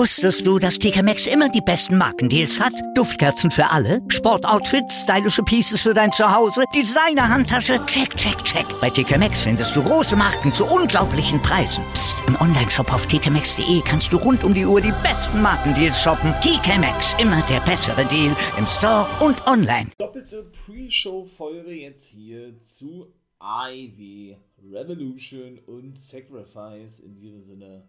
Wusstest du, dass TK Maxx immer die besten Markendeals hat? Duftkerzen für alle, Sportoutfits, stylische Pieces für dein Zuhause, Designer-Handtasche, check, check, check. Bei TK Maxx findest du große Marken zu unglaublichen Preisen. Psst. im Onlineshop auf tkmaxx.de kannst du rund um die Uhr die besten Markendeals shoppen. TK Maxx, immer der bessere Deal im Store und online. Doppelte Pre-Show-Folge jetzt hier zu IW, Revolution und Sacrifice in diesem Sinne.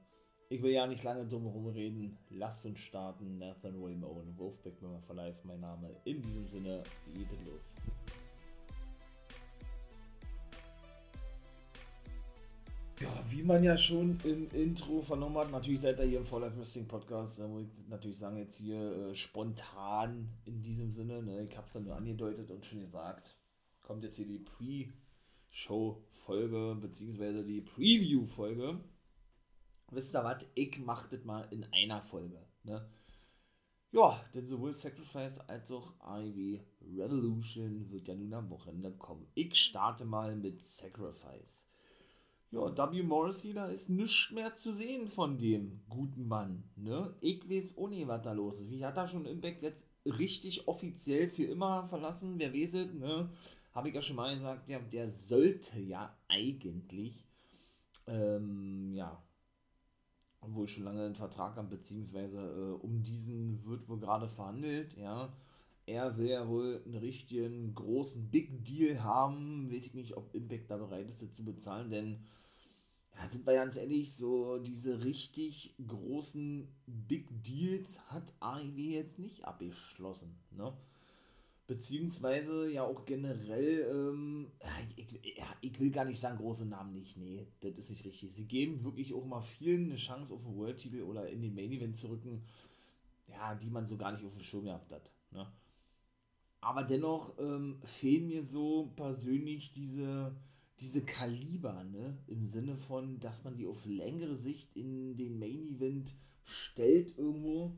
Ich will ja nicht lange drum herum reden. Lasst uns starten. Nathan Raymond, Wolfpack Member for Life, mein Name. In diesem Sinne, geht los. Ja, wie man ja schon im Intro vernommen hat, natürlich seid ihr hier im Fall Life Wrestling Podcast, da muss ich natürlich sagen, jetzt hier äh, spontan in diesem Sinne, ne, ich hab's dann nur angedeutet und schon gesagt, kommt jetzt hier die Pre-Show-Folge, beziehungsweise die Preview-Folge wisst ihr was, ich mach das mal in einer Folge. Ne? Ja, denn sowohl Sacrifice als auch IW Revolution wird ja nun am Wochenende kommen. Ich starte mal mit Sacrifice. Ja, W. Morrissey, da ist nichts mehr zu sehen von dem guten Mann. Ne? Ich weiß auch nicht, was da los ist. Wie hat er schon Impact jetzt richtig offiziell für immer verlassen? Wer weiß es, ne? Habe ich ja schon mal gesagt, ja, der sollte ja eigentlich, ähm, ja, wohl schon lange einen Vertrag haben, beziehungsweise äh, um diesen wird wohl gerade verhandelt, ja. Er will ja wohl einen richtigen großen Big Deal haben. Weiß ich nicht, ob Impact da bereit ist, das zu bezahlen, denn ja, sind wir ganz ehrlich, so diese richtig großen Big Deals hat AEW jetzt nicht abgeschlossen, ne? Beziehungsweise ja auch generell, ähm, ich, ja, ich, will gar nicht sagen, große Namen nicht, nee, das ist nicht richtig. Sie geben wirklich auch mal vielen eine Chance auf den World-Titel oder in den Main-Event zu rücken, ja, die man so gar nicht auf dem Schirm gehabt hat. Ne? Aber dennoch ähm, fehlen mir so persönlich diese, diese Kaliber, ne? im Sinne von, dass man die auf längere Sicht in den Main-Event stellt irgendwo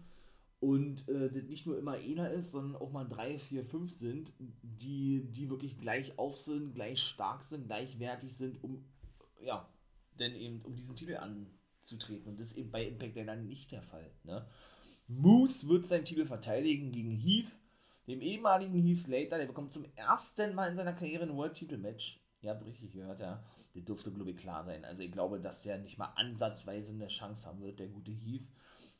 und äh, das nicht nur immer einer ist, sondern auch mal drei, vier, fünf sind, die, die wirklich gleich auf sind, gleich stark sind, gleichwertig sind, um ja, denn eben um diesen Titel anzutreten. Und das ist eben bei Impact dann nicht der Fall. Ne? Moose wird seinen Titel verteidigen gegen Heath, dem ehemaligen Heath Slater, der bekommt zum ersten Mal in seiner Karriere ein World-Titel-Match. Ihr habt richtig gehört, ja. Der dürfte, glaube ich, klar sein. Also ich glaube, dass der nicht mal ansatzweise eine Chance haben wird, der gute Heath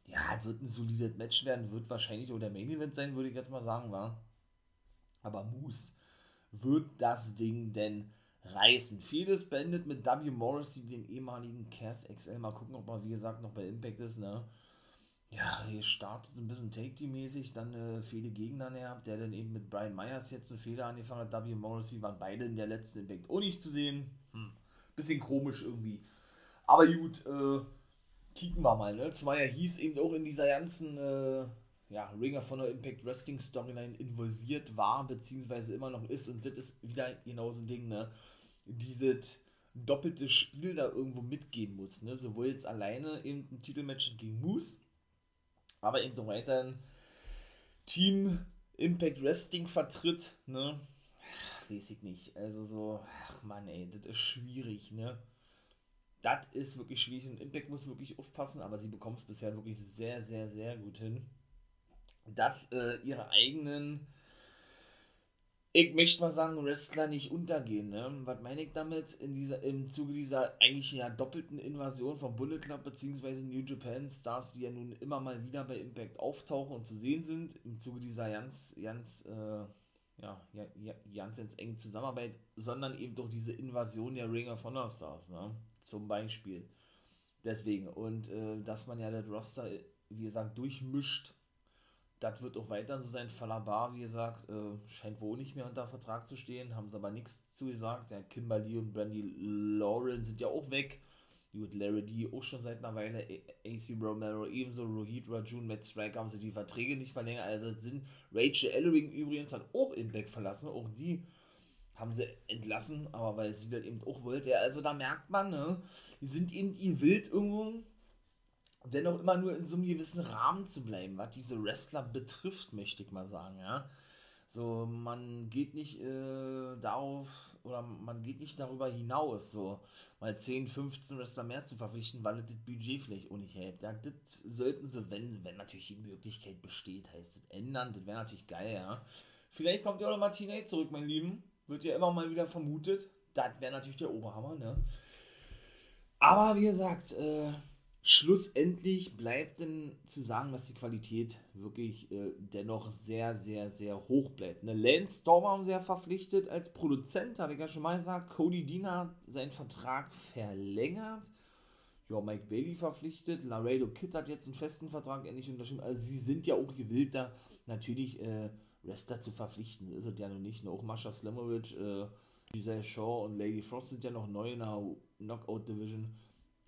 ja, es wird ein solides Match werden, wird wahrscheinlich auch der Main Event sein, würde ich jetzt mal sagen, war. Aber Moose wird das Ding denn reißen. Vieles beendet mit W. Morrissey, den ehemaligen Cass XL. Mal gucken, ob er, wie gesagt, noch bei Impact ist, ne? Ja, hier startet ein bisschen Take-Team-mäßig, dann äh, viele Gegner gehabt, der dann eben mit Brian Myers jetzt einen Fehler angefangen hat. W. Morrissey waren beide in der letzten Impact auch nicht zu sehen. Hm. Bisschen komisch irgendwie. Aber gut, äh, kicken wir mal, ne? Zumal er hieß eben auch in dieser ganzen äh, ja, Ringer von der Impact Wrestling Storyline involviert war, beziehungsweise immer noch ist. Und das ist wieder genau so ein Ding, ne? Dieses doppelte Spiel da irgendwo mitgehen muss, ne? Sowohl jetzt alleine eben ein Titelmatch gegen Moose, aber eben noch weiterhin Team Impact Wrestling vertritt, ne? Weiß ich nicht. Also so, ach man, ey, das ist schwierig, ne? Das ist wirklich schwierig und Impact muss wirklich aufpassen, aber sie bekommt es bisher wirklich sehr, sehr, sehr gut hin, dass äh, ihre eigenen, ich möchte mal sagen, Wrestler nicht untergehen. Ne? Was meine ich damit? In dieser, Im Zuge dieser eigentlich ja doppelten Invasion von Bullet Club bzw. New Japan Stars, die ja nun immer mal wieder bei Impact auftauchen und zu sehen sind, im Zuge dieser ganz, ganz, äh, ja, ganz, ganz engen Zusammenarbeit, sondern eben durch diese Invasion der Ring of Honor Stars. Ne? Zum Beispiel. Deswegen. Und äh, dass man ja das Roster, wie gesagt, durchmischt, das wird auch weiter so sein. Falabar, wie gesagt, äh, scheint wohl nicht mehr unter Vertrag zu stehen, haben sie aber nichts zu gesagt. Ja, Kimberly und Brandy Lauren sind ja auch weg. Gut, Larry D auch schon seit einer Weile. AC Romero ebenso. Rohit Rajun, Matt Striker haben sie die Verträge nicht verlängert. Also sind Rachel Ellering übrigens hat auch Impact verlassen. Auch die haben sie entlassen, aber weil sie das eben auch wollte. Also da merkt man, ne, die sind eben ihr wild irgendwo, dennoch immer nur in so einem gewissen Rahmen zu bleiben, was diese Wrestler betrifft, möchte ich mal sagen, ja. So, man geht nicht äh, darauf oder man geht nicht darüber hinaus, so mal 10, 15 Wrestler mehr zu verpflichten, weil das Budget vielleicht auch nicht hält. Ja, das sollten sie, wenn, wenn natürlich die Möglichkeit besteht, heißt das ändern. Das wäre natürlich geil, ja. Vielleicht kommt ja auch noch Martinez zurück, mein Lieben. Wird ja immer mal wieder vermutet. Das wäre natürlich der Oberhammer, ne? Aber wie gesagt, äh, schlussendlich bleibt denn zu sagen, dass die Qualität wirklich äh, dennoch sehr, sehr, sehr hoch bleibt. Ne? Lance Storm haben ja verpflichtet als Produzent, habe ich ja schon mal gesagt. Cody Dean hat seinen Vertrag verlängert. Ja, Mike Bailey verpflichtet. Laredo Kid hat jetzt einen festen Vertrag endlich unterschrieben. Also sie sind ja auch gewillt, da natürlich äh, Wrestler zu verpflichten. Ist es ja noch nicht. Auch Masha Slamovic, äh, Giselle Shaw und Lady Frost sind ja noch neu in der Knockout Division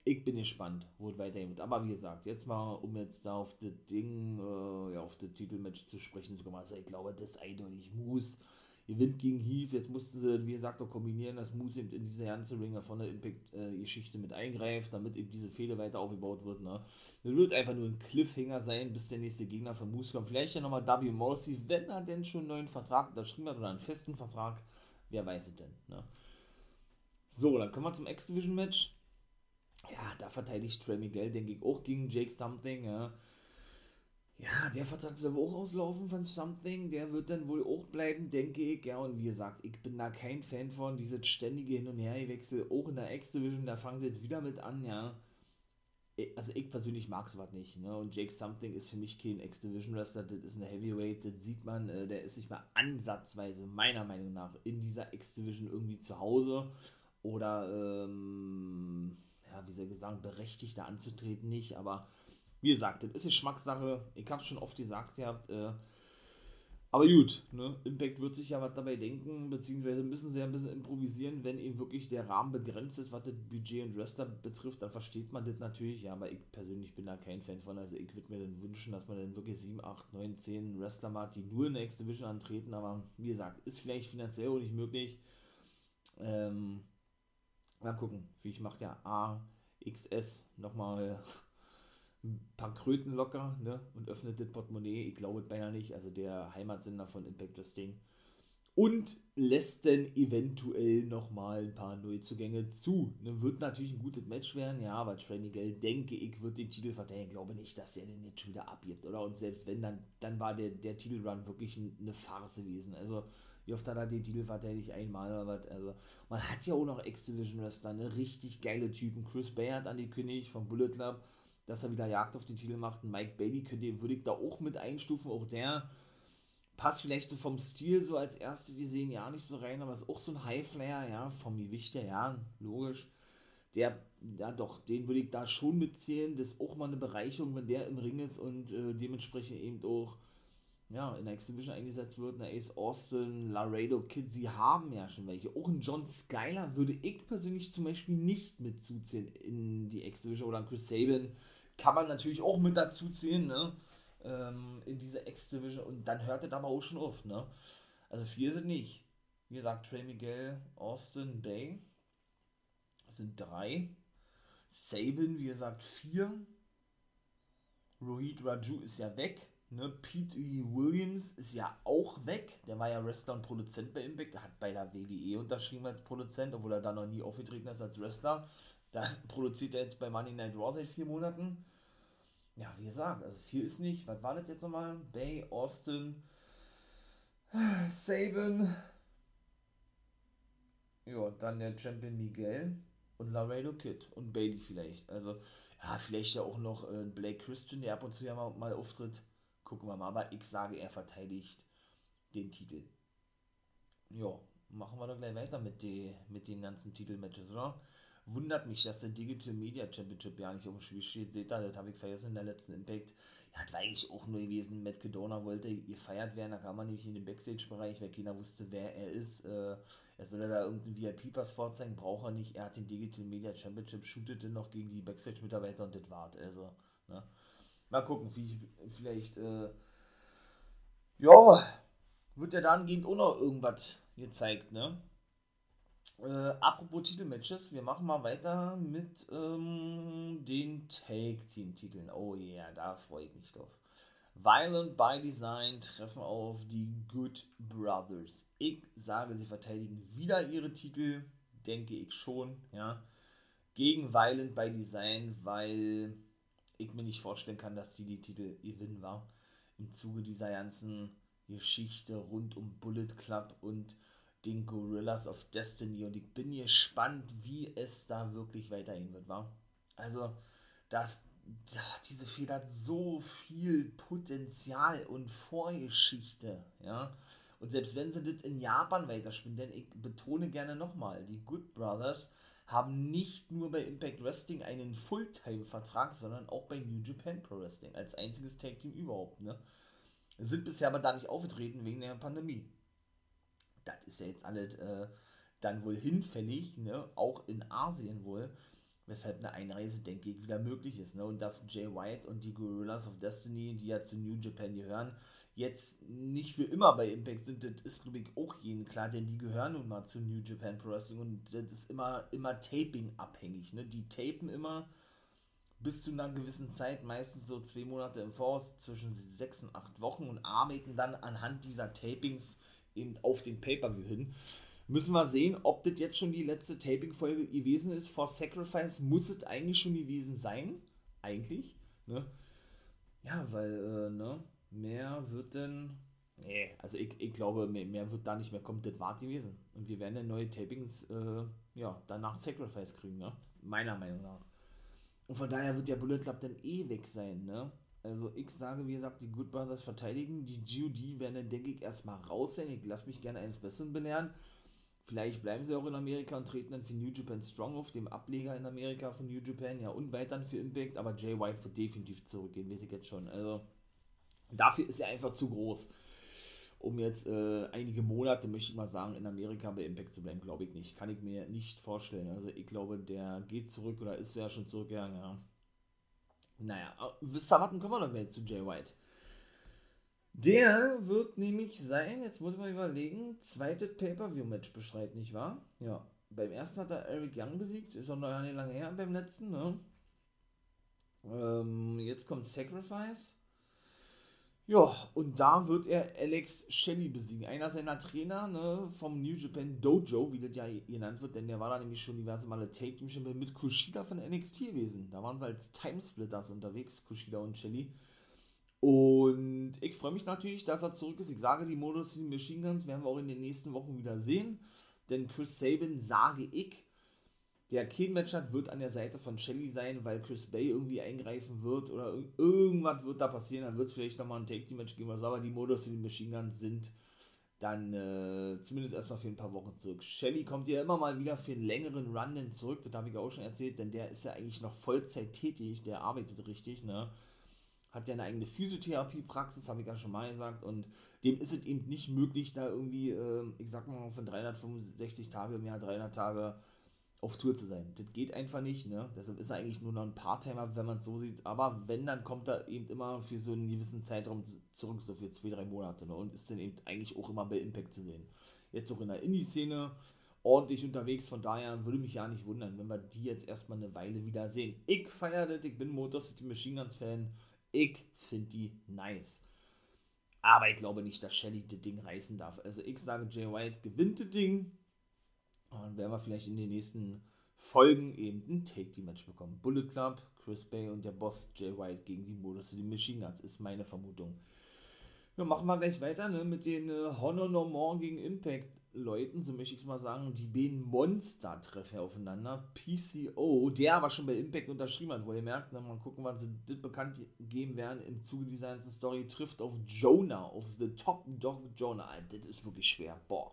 ich bin gespannt, wo es weitergeht. Aber wie gesagt, jetzt mal, um jetzt da auf das Ding, äh, ja, auf das Titelmatch zu sprechen zu kommen, also ich glaube, das ist eindeutig Moose gewinnt gegen Heath. Jetzt mussten sie, wie gesagt, auch kombinieren, dass Moose eben in diese ganze Ringer von der Impact-Geschichte mit eingreift, damit eben diese Fehler weiter aufgebaut wird. Ne? Das wird einfach nur ein Cliffhanger sein, bis der nächste Gegner von Moose kommt. Vielleicht ja nochmal W. Morrissey, wenn er denn schon einen neuen Vertrag unterschrieben hat oder einen festen Vertrag, wer weiß es denn. Ne? So, dann kommen wir zum X-Division-Match ja, da verteidigt Trey Miguel, denke ich, auch gegen Jake Something, ja. Ja, der Vertrag soll auch auslaufen von Something, der wird dann wohl auch bleiben, denke ich, ja, und wie gesagt, ich bin da kein Fan von, dieses ständige Hin- und Herwechsel, auch in der X-Division, da fangen sie jetzt wieder mit an, ja. Also ich persönlich mag sowas nicht, ne, und Jake Something ist für mich kein X-Division-Wrestler, das ist eine Heavyweight, das sieht man, äh, der ist nicht mal ansatzweise, meiner Meinung nach, in dieser X-Division irgendwie zu Hause, oder, ähm, ja, wie soll ich sagen, berechtigt da anzutreten nicht, aber wie gesagt, das ist Geschmackssache. Ich habe es schon oft gesagt, ihr habt, äh, aber gut, ne? Impact wird sich ja was dabei denken, beziehungsweise müssen sie ja ein bisschen improvisieren, wenn eben wirklich der Rahmen begrenzt ist, was das Budget und Wrestler betrifft, dann versteht man das natürlich, ja, aber ich persönlich bin da kein Fan von, also ich würde mir dann wünschen, dass man dann wirklich 7, 8, 9, 10 Wrestler macht, die nur in der X-Division antreten, aber wie gesagt, ist vielleicht finanziell auch nicht möglich. Ähm, Mal gucken. Vielleicht macht der AXS nochmal ein paar Kröten locker ne? und öffnet das Portemonnaie. Ich glaube beinahe nicht. Also der Heimatsender von Impact Wrestling. Und lässt dann eventuell nochmal ein paar Neuzugänge zu. Ne, wird natürlich ein gutes Match werden, ja, aber Trenigel, denke ich, wird den Titel verteidigen. Ich glaube nicht, dass er den jetzt schon wieder abgibt, oder? Und selbst wenn, dann, dann war der, der Titelrun wirklich eine Farce gewesen. Also wie oft hat er den Titel verteidigt? Einmal oder was? Also, man hat ja auch noch X-Division Wrestler, ne? Richtig geile Typen. Chris Bay hat angekündigt vom Bullet Club, dass er wieder Jagd auf den Titel macht. Und Mike Bailey könnte, würde ich da auch mit einstufen. Auch der passt vielleicht so vom Stil so als erste gesehen ja nicht so rein, aber ist auch so ein Highflyer, ja, vom Gewicht her, ja, logisch. Der, ja doch, den würde ich da schon mitzählen. Das ist auch mal eine Bereicherung, wenn der im Ring ist und äh, dementsprechend eben auch ja, in der X-Division eingesetzt wird, eine Ace Austin, Laredo Kid, sie haben ja schon welche. Auch ein John Skyler würde ich persönlich zum Beispiel nicht mitzuzählen in die X-Division oder ein Chris Sabin kann man natürlich auch mit dazu zählen, ne? Ähm, in diese X-Division und dann hört es aber auch schon auf, ne? Also vier sind nicht. Wie gesagt, Trey Miguel, Austin, Bay. Sind drei. Sabin, wie gesagt, vier. Rohit Raju ist ja weg. Ne, Pete E. Williams ist ja auch weg. Der war ja Wrestler und Produzent bei Impact. Der hat bei der WWE unterschrieben als Produzent, obwohl er da noch nie aufgetreten ist als Wrestler. Das produziert er jetzt bei Money Night Raw seit vier Monaten. Ja, wie gesagt, also viel ist nicht. Was war das jetzt nochmal? Bay, Austin, Saban. Ja, dann der Champion Miguel und Laredo Kid und Bailey vielleicht. Also, ja, vielleicht ja auch noch äh, Blake Christian, der ab und zu ja mal, mal auftritt. Gucken wir mal, aber ich sage, er verteidigt den Titel. Ja, machen wir doch gleich weiter mit, die, mit den ganzen Titelmatches, oder? Wundert mich, dass der Digital Media Championship ja nicht auf dem Spiel steht. Seht ihr, das habe ich vergessen in der letzten Impact. Ja, das war eigentlich auch nur gewesen. Matt Kedona wollte gefeiert werden. Da kam man nämlich in den Backstage-Bereich, weil keiner wusste, wer er ist. Äh, er soll da irgendeinen VIP-Pass vorzeigen, braucht er nicht. Er hat den Digital Media Championship, shootete noch gegen die Backstage-Mitarbeiter und das war's. Also, ne? Mal gucken, vielleicht, äh, ja, wird ja dahingehend auch noch irgendwas gezeigt, ne? Äh, apropos Titelmatches, wir machen mal weiter mit ähm, den Tag Team Titeln. Oh yeah, da freue ich mich drauf. Violent by Design treffen auf die Good Brothers. Ich sage, sie verteidigen wieder ihre Titel, denke ich schon, ja. Gegen Violent by Design, weil ich mir nicht vorstellen kann, dass die die Titel gewinnen war. Im Zuge dieser ganzen Geschichte rund um Bullet Club und den Gorillas of Destiny. Und ich bin gespannt, wie es da wirklich weitergehen wird, war. Also, das, diese Feder hat so viel Potenzial und Vorgeschichte, ja. Und selbst wenn sie das in Japan weiterspielen, denn ich betone gerne nochmal, die Good Brothers haben nicht nur bei Impact Wrestling einen Fulltime-Vertrag, sondern auch bei New Japan Pro Wrestling als einziges Tag-Team überhaupt, ne? Sind bisher aber da nicht aufgetreten wegen der Pandemie. Das ist ja jetzt alles äh, dann wohl hinfällig, ne? Auch in Asien wohl weshalb eine Einreise, denke ich, wieder möglich ist. Ne? Und dass Jay White und die Gorillas of Destiny, die ja zu New Japan gehören, jetzt nicht für immer bei Impact sind, das ist, glaube ich, auch jedem klar, denn die gehören nun mal zu New Japan Pro Wrestling und das ist immer, immer Taping-abhängig. Ne? Die tapen immer bis zu einer gewissen Zeit, meistens so zwei Monate im Voraus, zwischen sechs und acht Wochen und arbeiten dann anhand dieser Tapings eben auf den Pay-Per-View hin. Müssen wir sehen, ob das jetzt schon die letzte Taping-Folge gewesen ist. For Sacrifice muss es eigentlich schon gewesen sein. Eigentlich. Ne? Ja, weil, äh, ne, mehr wird denn. Nee, also ich, ich glaube, mehr, mehr, wird da nicht mehr kommen. Das war gewesen. Und wir werden dann neue Tapings, äh, ja, danach Sacrifice kriegen, ne? Meiner Meinung nach. Und von daher wird der Bullet Club dann eh weg sein, ne? Also ich sage, wie gesagt, die Good Brothers verteidigen. Die GOD werden dann, denke ich, erstmal raus sein. Ich lasse mich gerne eines Besseren belehren. Vielleicht bleiben sie auch in Amerika und treten dann für New Japan Strong auf, dem Ableger in Amerika von New Japan, ja, und weiter für Impact, aber Jay White wird definitiv zurückgehen, weiß ich jetzt schon. Also, dafür ist er einfach zu groß, um jetzt äh, einige Monate, möchte ich mal sagen, in Amerika bei Impact zu bleiben, glaube ich nicht. Kann ich mir nicht vorstellen. Also, ich glaube, der geht zurück oder ist ja schon zurückgegangen, ja. Naja, wisst ihr, können wir noch mehr zu Jay White. Der wird nämlich sein, jetzt muss ich mal überlegen, zweites Pay-Per-View-Match beschreibt, nicht wahr? Ja. Beim ersten hat er Eric Young besiegt, ist auch noch nicht lange her beim letzten, ne? Ähm, jetzt kommt Sacrifice. Ja, und da wird er Alex Shelley besiegen. Einer seiner Trainer ne, vom New Japan Dojo, wie das ja genannt wird, denn der war da nämlich schon diverse Male Take Team Champion mit Kushida von NXT gewesen. Da waren sie als Timesplitters unterwegs, Kushida und Shelley. Und ich freue mich natürlich, dass er zurück ist. Ich sage, die Modus Machine Guns werden wir auch in den nächsten Wochen wieder sehen. Denn Chris Sabin, sage ich, der Kane-Match hat, wird an der Seite von Shelly sein, weil Chris Bay irgendwie eingreifen wird oder irgendwas wird da passieren. Dann wird es vielleicht nochmal ein Take-Team-Match geben oder so. Aber die Modus City Machine Guns sind dann äh, zumindest erstmal für ein paar Wochen zurück. Shelly kommt ja immer mal wieder für einen längeren Run zurück. Das habe ich auch schon erzählt, denn der ist ja eigentlich noch Vollzeit tätig. Der arbeitet richtig, ne? hat ja eine eigene Physiotherapiepraxis, habe ich ja schon mal gesagt, und dem ist es eben nicht möglich, da irgendwie, äh, ich sag mal, von 365 Tage im Jahr 300 Tage auf Tour zu sein. Das geht einfach nicht, ne? Deshalb ist er eigentlich nur noch ein Part-Timer, wenn man es so sieht. Aber wenn, dann kommt er eben immer für so einen gewissen Zeitraum zurück, so für zwei, drei Monate, ne? Und ist dann eben eigentlich auch immer bei Impact zu sehen. Jetzt auch in der Indie-Szene ordentlich unterwegs, von daher würde mich ja nicht wundern, wenn wir die jetzt erstmal eine Weile wieder sehen. Ich feiere das, ich bin Motor City Machine Guns Fan ich finde die nice. Aber ich glaube nicht, dass Shelly das Ding reißen darf. Also ich sage, Jay White gewinnt das Ding. Dann werden wir vielleicht in den nächsten Folgen eben ein Take-Team-Match bekommen. Bullet Club, Chris Bay und der Boss Jay White gegen die Modus die Machine Guns, ist meine Vermutung. Ja, machen wir gleich weiter ne, mit den äh, Honor No More gegen Impact Leuten, so möchte ich es mal sagen, die beiden Monster treffen aufeinander. PCO, der aber schon bei Impact unterschrieben hat, wo ihr merkt, ne, mal gucken, wann sie das bekannt geben werden im Zuge dieser ganzen Story, trifft auf Jonah, auf The Top Dog Jonah. Das ist wirklich schwer. Boah.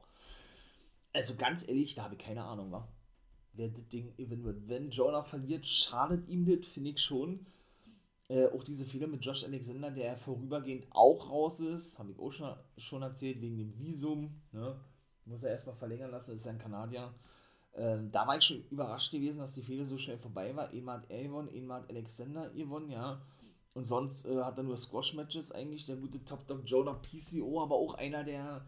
Also ganz ehrlich, da habe ich keine Ahnung, wa? wer das Ding gewinnen wird. Wenn Jonah verliert, schadet ihm das, finde ich schon. Äh, auch diese Fehler mit Josh Alexander, der vorübergehend auch raus ist, habe ich auch schon, schon erzählt, wegen dem Visum. Ne? Muss er erstmal verlängern lassen, ist ja ein Kanadier. Ähm, da war ich schon überrascht gewesen, dass die Fehde so schnell vorbei war. Einmal hat er gewonnen, einmal hat Alexander gewonnen, ja. Und sonst äh, hat er nur Squash-Matches eigentlich, der gute Top Dog Jonah PCO, aber auch einer der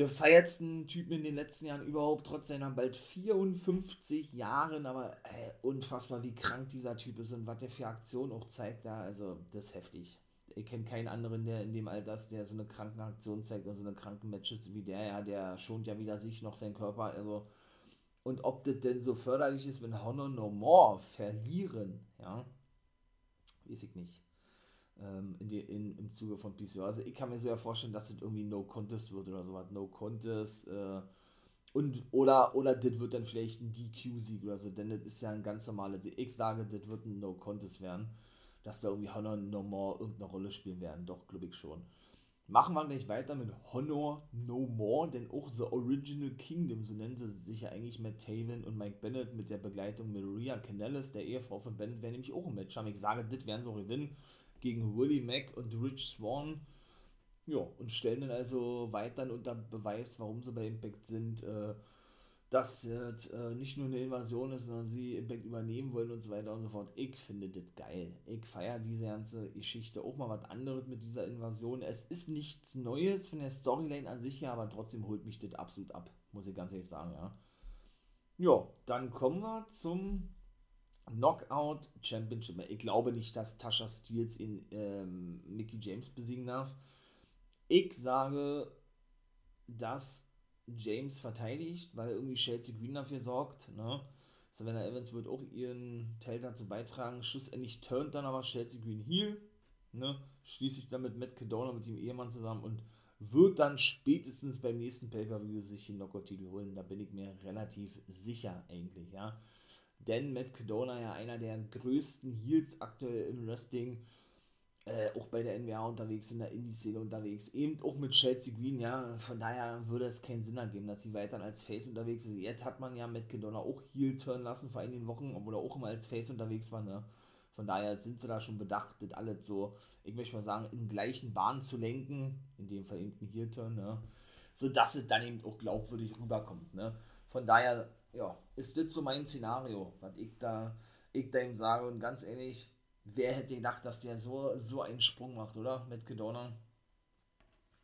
gefeiertsten Typen in den letzten Jahren überhaupt, trotz seiner bald 54 Jahren, aber äh, unfassbar, wie krank dieser Typ ist und was der für Aktionen auch zeigt da, also das ist heftig. Ich kenne keinen anderen, der in dem Alter der so eine kranken Aktion zeigt, also eine kranken Matches wie der, ja, der schont ja wieder sich noch seinen Körper, also und ob das denn so förderlich ist, wenn Honor No More verlieren, ja, weiß ich nicht. Ähm, in die, in, Im Zuge von PCO. Also ich kann mir so ja vorstellen, dass das irgendwie No Contest wird oder sowas. No Contest, äh, und, oder, oder das wird dann vielleicht ein DQ-Sieg oder so, denn das ist ja ein ganz normales. Ich sage, das wird ein No-Contest werden, dass da irgendwie Honor No More irgendeine Rolle spielen werden. Doch, glaube ich schon. Machen wir gleich weiter mit Honor No More, denn auch The Original Kingdom, so nennen sie sich ja eigentlich Matt Taven und Mike Bennett mit der Begleitung Maria Canellis, der Ehefrau von Bennett, werden nämlich auch ein Match haben. Ich sage, das werden sie auch gewinnen gegen Willie Mack und Rich Swan. Ja, und stellen dann also weiter unter Beweis, warum sie bei Impact sind, äh, dass äh, nicht nur eine Invasion ist, sondern sie Impact übernehmen wollen und so weiter und so fort. Ich finde das geil. Ich feiere diese ganze Geschichte. Auch mal was anderes mit dieser Invasion. Es ist nichts Neues von der Storyline an sich her, aber trotzdem holt mich das absolut ab, muss ich ganz ehrlich sagen, ja. Ja, dann kommen wir zum Knockout Championship. Ich glaube nicht, dass Tasha Steels in ähm, Mickey James besiegen darf. Ich sage, dass James verteidigt, weil irgendwie Chelsea Green dafür sorgt. Ne? Savannah Evans wird auch ihren Teil dazu beitragen. Schlussendlich turnt dann aber Chelsea Green Heel. Ne? Schließt sich dann mit Matt Cadona, mit dem Ehemann zusammen und wird dann spätestens beim nächsten Pay-Per-View sich den Knockout-Titel holen. Da bin ich mir relativ sicher eigentlich, ja. Denn Matt Cadona ja einer der größten Heels aktuell im Wrestling äh, auch bei der NWA unterwegs, in der Indie-Szene unterwegs, eben auch mit Chelsea Green, ja, von daher würde es keinen Sinn ergeben, dass sie weiter als Face unterwegs ist. Jetzt hat man ja Matt Kedona auch Heel turn lassen vor einigen Wochen, obwohl er auch immer als Face unterwegs war, ne. Von daher sind sie da schon bedacht, das alles so, ich möchte mal sagen, in gleichen Bahnen zu lenken, in dem Fall eben ein Heel-Turn, ne, sodass es dann eben auch glaubwürdig rüberkommt, ne. Von daher, ja, ist das so mein Szenario, was ich da, ich da ihm sage und ganz ehrlich, wer hätte gedacht, dass der so, so einen Sprung macht, oder? Mit Kedona.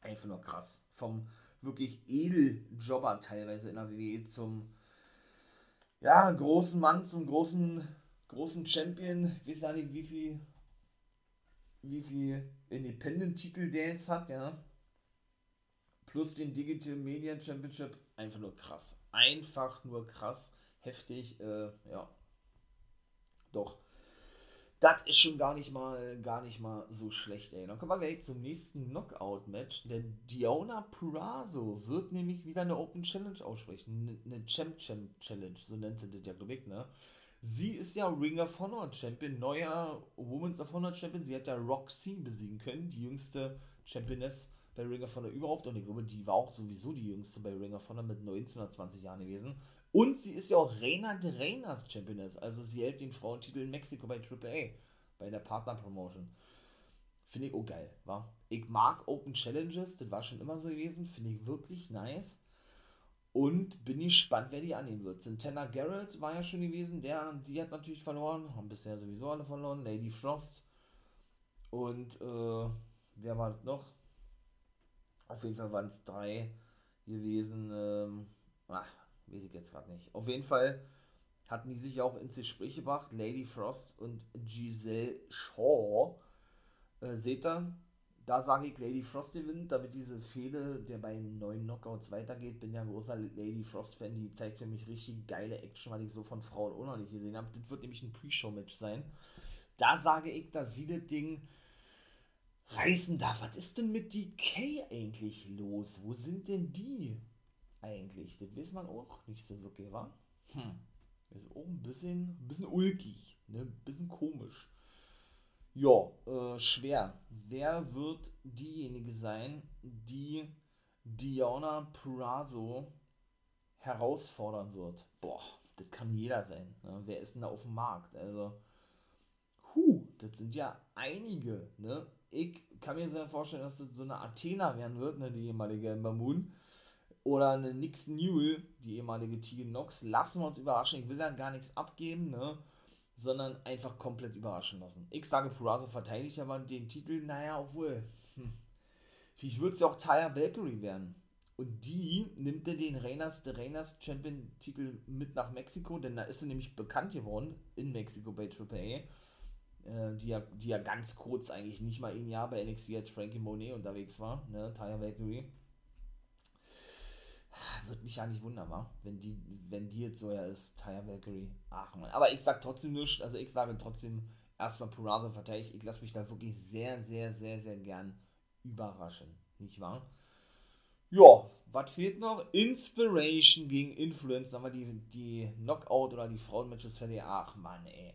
Einfach nur krass. Vom wirklich Edeljobber teilweise in der WWE zum ja, großen Mann, zum großen, großen Champion. Ich weiß ja nicht, wie viel, wie viel Independent-Titel der jetzt hat, ja. Plus den Digital Media Championship. Einfach nur krass. Einfach nur krass. Heftig, äh, ja. Doch das ist schon gar nicht mal, gar nicht mal so schlecht, ey. Dann kommen wir gleich zum nächsten Knockout-Match. Denn Diona Purazo wird nämlich wieder eine Open Challenge aussprechen. Eine Champ Champ Challenge, so nennt sie das ja, glaube ne? Sie ist ja Ring of Honor Champion, neuer Women's of Honor Champion. Sie hat ja Roxy besiegen können, die jüngste Championess bei Ring of Honor überhaupt. Und ich glaube, die war auch sowieso die jüngste bei Ring of Honor mit 19 oder 20 Jahren gewesen. Und sie ist ja auch Reina de Reinas Championess. Also sie hält den Frauentitel in Mexiko bei AAA, bei der Partner-Promotion. Finde ich auch geil, wa? Ich mag Open Challenges, das war schon immer so gewesen. Finde ich wirklich nice. Und bin gespannt, wer die annehmen wird. Santana Garrett war ja schon gewesen, der, die hat natürlich verloren. Haben bisher sowieso alle verloren. Lady Frost. Und, äh, wer war das noch? Auf jeden Fall waren es drei gewesen. Ähm, ach, weiß ich jetzt gerade nicht. Auf jeden Fall hatten die sich auch ins Gespräch gebracht, Lady Frost und Giselle Shaw. Äh, seht ihr, da sage ich Lady Frost gewinnt, damit diese Fehde der bei neuen Knockouts weitergeht. Bin ja ein großer Lady Frost-Fan, die zeigt für mich richtig geile Action, weil ich so von Frauen auch noch nicht gesehen habe. Das wird nämlich ein Pre-Show-Match sein. Da sage ich, dass sie das Ding reißen darf. Was ist denn mit DK eigentlich los? Wo sind denn die? eigentlich? Das weiß man auch nicht so wirklich, wa? Hm. Ist auch ein bisschen, ein bisschen ulkig, ne? Ein bisschen komisch. Ja, äh, schwer. Wer wird diejenige sein, die Diana Purazo herausfordern wird? Boah, das kann jeder sein. Ne? Wer ist denn da auf dem Markt? Also, hu, das sind ja einige. Ne? Ich kann mir sehr vorstellen, dass das so eine Athena werden wird, ne? die ehemalige Ember Moon oder eine Nix Newell, die ehemalige Tegan Nox, lassen wir uns überraschen. Ich will da gar nichts abgeben, ne? sondern einfach komplett überraschen lassen. Ich sage, Purazo verteidigt aber den Titel, naja, obwohl, hm, vielleicht wird es ja auch Taya Valkyrie werden. Und die nimmt er den Reinas de Reinas Champion-Titel mit nach Mexiko, denn da ist sie nämlich bekannt geworden in Mexiko bei AAA. Äh, die, ja, die ja ganz kurz eigentlich nicht mal ein Jahr bei NXT als Frankie Monet unterwegs war, ne, Taya Valkyrie. Würde mich ja nicht wundern, wa? wenn die, wenn die jetzt so ja ist, Taya Valkyrie. Ach man. Aber ich sag trotzdem nichts, also ich sage trotzdem erstmal Purazo verteidigt. Ich lasse mich da wirklich sehr, sehr, sehr, sehr gern überraschen. Nicht wahr? Ja, was fehlt noch? Inspiration gegen Influence. Sagen wir die, die Knockout oder die Frauenmatches fertig. Ach man, ey.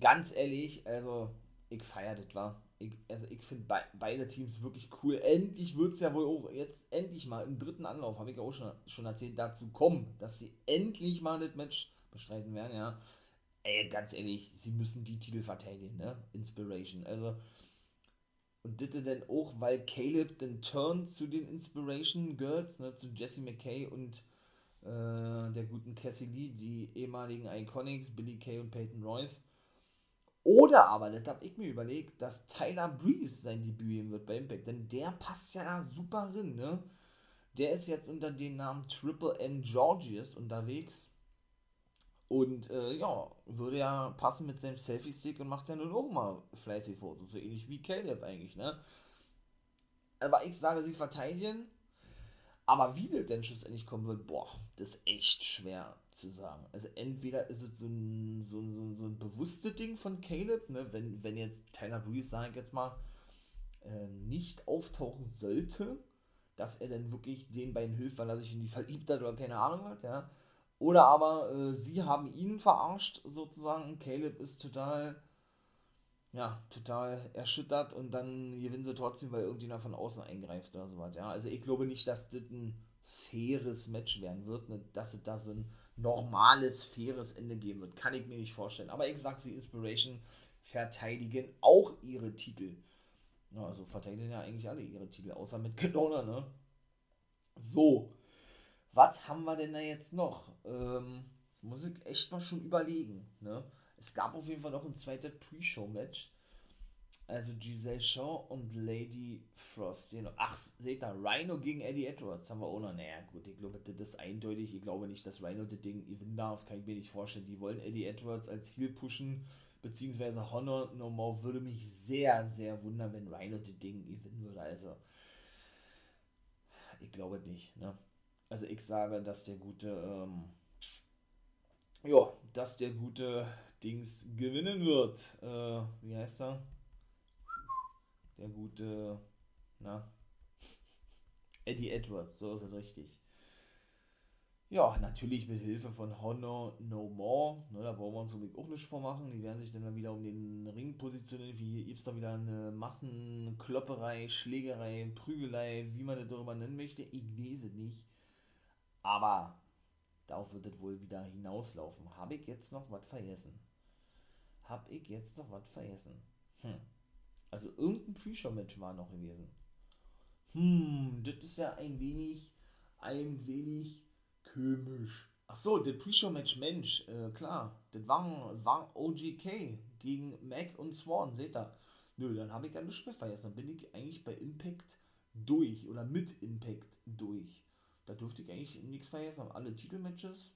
Ganz ehrlich, also ich feiere das, war. Ich, also ich finde be beide Teams wirklich cool. Endlich wird es ja wohl auch jetzt endlich mal im dritten Anlauf, habe ich ja auch schon, schon erzählt, dazu kommen, dass sie endlich mal das Match bestreiten werden, ja. Ey, ganz ehrlich, sie müssen die Titel verteidigen, ne? Inspiration. Also, und das denn auch, weil Caleb den Turn zu den Inspiration Girls, ne, zu Jesse McKay und äh, der guten Cassie Lee, die ehemaligen Iconics, Billy Kay und Peyton Royce. Oder aber, das habe ich mir überlegt, dass Tyler Breeze sein Debüt geben wird bei Impact, denn der passt ja da super rein, ne? Der ist jetzt unter dem Namen Triple M Georgius unterwegs. Und äh, ja, würde ja passen mit seinem Selfie-Stick und macht ja nun auch mal fleißig Fotos. So ähnlich wie Caleb eigentlich, ne? Aber ich sage, sie verteidigen. Aber wie das denn schlussendlich kommen wird, boah, das ist echt schwer zu sagen. Also entweder ist es so ein, so ein, so ein, so ein bewusstes Ding von Caleb, ne? wenn, wenn jetzt Tyler Breeze, sage ich jetzt mal, äh, nicht auftauchen sollte, dass er dann wirklich den beiden hilft, weil er sich in die verliebt hat oder keine Ahnung hat, ja oder aber äh, sie haben ihn verarscht, sozusagen. Caleb ist total, ja, total erschüttert und dann gewinnen sie trotzdem, weil irgendjemand von außen eingreift oder sowas. Ja, also ich glaube nicht, dass das ein faires Match werden wird, ne? dass es da so ein normales, faires Ende geben wird. Kann ich mir nicht vorstellen. Aber ich sag, sie Inspiration verteidigen auch ihre Titel. Ja, also verteidigen ja eigentlich alle ihre Titel, außer mit Kedona, ne? So. Was haben wir denn da jetzt noch? Ähm, das muss ich echt mal schon überlegen. Ne? Es gab auf jeden Fall noch ein zweites Pre-Show-Match. Also Giselle Shaw und Lady Frost. Ach, seht ihr, Rhino gegen Eddie Edwards haben wir auch noch. Naja, gut, ich glaube, das ist eindeutig. Ich glaube nicht, dass Rhino das Ding gewinnen darf. Kann ich mir nicht vorstellen. Die wollen Eddie Edwards als Heel pushen. Beziehungsweise Honor No More würde mich sehr, sehr wundern, wenn Rhino das Ding gewinnen würde. Also, ich glaube nicht. Ne? Also ich sage, dass der gute, ähm, ja, dass der gute Dings gewinnen wird. Äh, wie heißt er? Der gute, na, Eddie Edwards, so ist es richtig. Ja, natürlich mit Hilfe von Honor No More. Ne, da brauchen wir uns auch nicht vormachen. Die werden sich dann wieder um den Ring positionieren. Wie hier gibt es da wieder eine Massenklopperei, Schlägerei, Prügelei, wie man das darüber nennen möchte. Ich weiß es nicht. Aber darauf wird es wohl wieder hinauslaufen. Habe ich jetzt noch was vergessen? Habe ich jetzt noch was vergessen? Hm. Also irgendein Pre-Show-Match war noch gewesen. Hm, das ist ja ein wenig, ein wenig komisch. Ach so, das Pre-Show-Match, Mensch, äh, klar, das war, war OGK gegen Mac und Swan, seht ihr? Nö, dann habe ich ja nichts mehr vergessen. Dann bin ich eigentlich bei Impact durch oder mit Impact durch. Da durfte ich eigentlich nichts vergessen. Alle Titelmatches,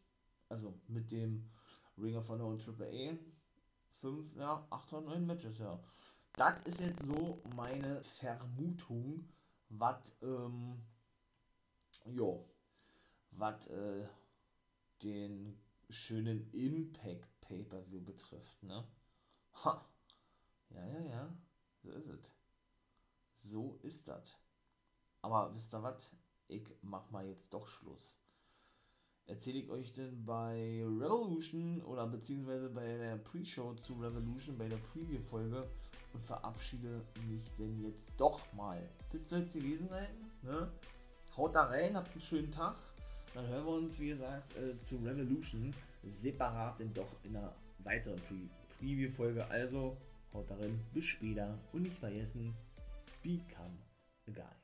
also mit dem Ring of Honor und Triple A, 5, ja, 8 oder 9 Matches, ja. Das ist jetzt so meine Vermutung, was, ähm, jo, was, äh, den schönen Impact Pay-Per-View betrifft, ne? Ha! Ja, ja, ja, so ist es. So ist das. Aber wisst ihr was? ich mach mal jetzt doch Schluss. Erzähle ich euch denn bei Revolution oder beziehungsweise bei der Pre-Show zu Revolution, bei der Preview-Folge und verabschiede mich denn jetzt doch mal. Das soll es gewesen sein. Ne? Haut da rein, habt einen schönen Tag. Dann hören wir uns, wie gesagt, äh, zu Revolution separat denn doch in einer weiteren Pre Preview-Folge. Also haut da rein, bis später und nicht vergessen, become a guy.